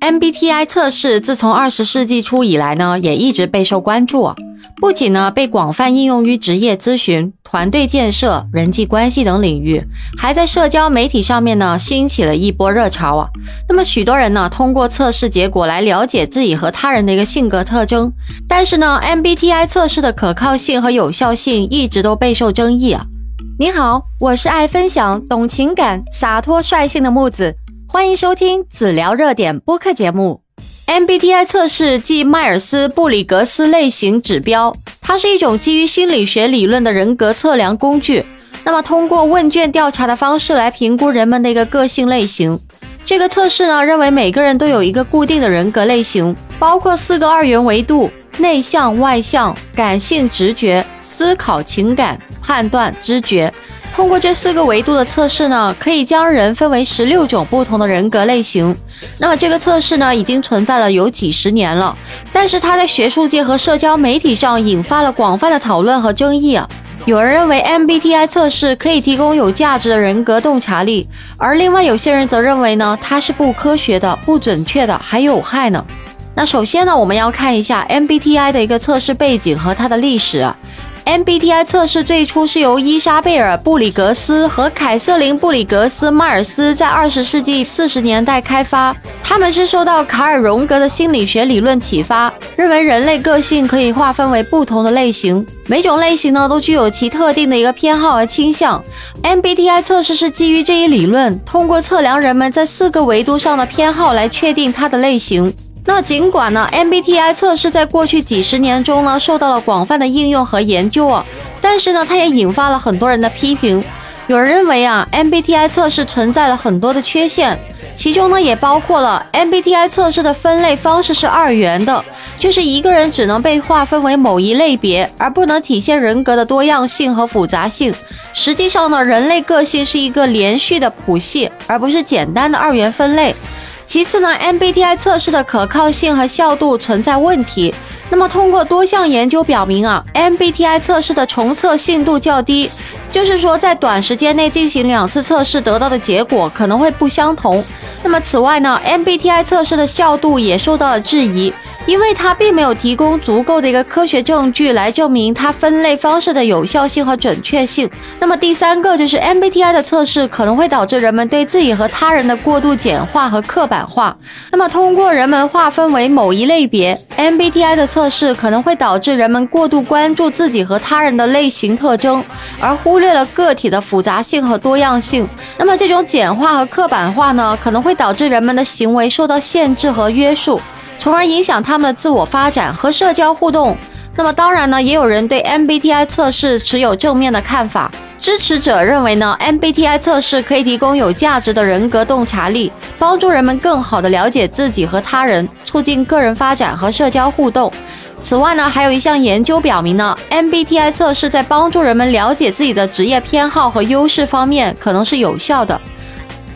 MBTI 测试自从二十世纪初以来呢，也一直备受关注啊。不仅呢被广泛应用于职业咨询、团队建设、人际关系等领域，还在社交媒体上面呢兴起了一波热潮啊。那么许多人呢通过测试结果来了解自己和他人的一个性格特征，但是呢 MBTI 测试的可靠性和有效性一直都备受争议啊。你好，我是爱分享、懂情感、洒脱率性的木子。欢迎收听子聊热点播客节目。MBTI 测试即迈尔斯布里格斯类型指标，它是一种基于心理学理论的人格测量工具。那么，通过问卷调查的方式来评估人们的一个个性类型。这个测试呢，认为每个人都有一个固定的人格类型，包括四个二元维度：内向、外向、感性、直觉、思考、情感、判断、知觉。通过这四个维度的测试呢，可以将人分为十六种不同的人格类型。那么这个测试呢，已经存在了有几十年了，但是它在学术界和社交媒体上引发了广泛的讨论和争议啊。有人认为 MBTI 测试可以提供有价值的人格洞察力，而另外有些人则认为呢，它是不科学的、不准确的，还有害呢。那首先呢，我们要看一下 MBTI 的一个测试背景和它的历史。MBTI 测试最初是由伊莎贝尔·布里格斯和凯瑟琳·布里格斯·迈尔斯在二十世纪四十年代开发。他们是受到卡尔·荣格的心理学理论启发，认为人类个性可以划分为不同的类型，每种类型呢都具有其特定的一个偏好和倾向。MBTI 测试是基于这一理论，通过测量人们在四个维度上的偏好来确定它的类型。那尽管呢，MBTI 测试在过去几十年中呢受到了广泛的应用和研究啊，但是呢，它也引发了很多人的批评。有人认为啊，MBTI 测试存在了很多的缺陷，其中呢也包括了 MBTI 测试的分类方式是二元的，就是一个人只能被划分为某一类别，而不能体现人格的多样性和复杂性。实际上呢，人类个性是一个连续的谱系，而不是简单的二元分类。其次呢，MBTI 测试的可靠性和效度存在问题。那么，通过多项研究表明啊，MBTI 测试的重测信度较低，就是说在短时间内进行两次测试得到的结果可能会不相同。那么，此外呢，MBTI 测试的效度也受到了质疑。因为它并没有提供足够的一个科学证据来证明它分类方式的有效性和准确性。那么第三个就是 MBTI 的测试可能会导致人们对自己和他人的过度简化和刻板化。那么通过人们划分为某一类别，MBTI 的测试可能会导致人们过度关注自己和他人的类型特征，而忽略了个体的复杂性和多样性。那么这种简化和刻板化呢，可能会导致人们的行为受到限制和约束。从而影响他们的自我发展和社交互动。那么，当然呢，也有人对 MBTI 测试持有正面的看法。支持者认为呢，MBTI 测试可以提供有价值的人格洞察力，帮助人们更好地了解自己和他人，促进个人发展和社交互动。此外呢，还有一项研究表明呢，MBTI 测试在帮助人们了解自己的职业偏好和优势方面可能是有效的。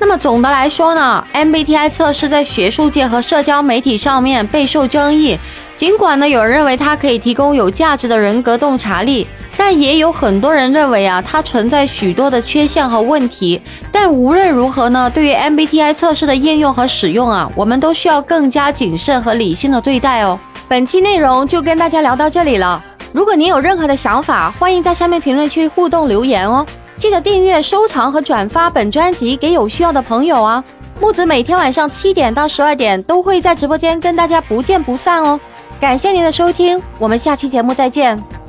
那么总的来说呢，MBTI 测试在学术界和社交媒体上面备受争议。尽管呢，有人认为它可以提供有价值的人格洞察力，但也有很多人认为啊，它存在许多的缺陷和问题。但无论如何呢，对于 MBTI 测试的应用和使用啊，我们都需要更加谨慎和理性的对待哦。本期内容就跟大家聊到这里了。如果您有任何的想法，欢迎在下面评论区互动留言哦。记得订阅、收藏和转发本专辑给有需要的朋友啊！木子每天晚上七点到十二点都会在直播间跟大家不见不散哦。感谢您的收听，我们下期节目再见。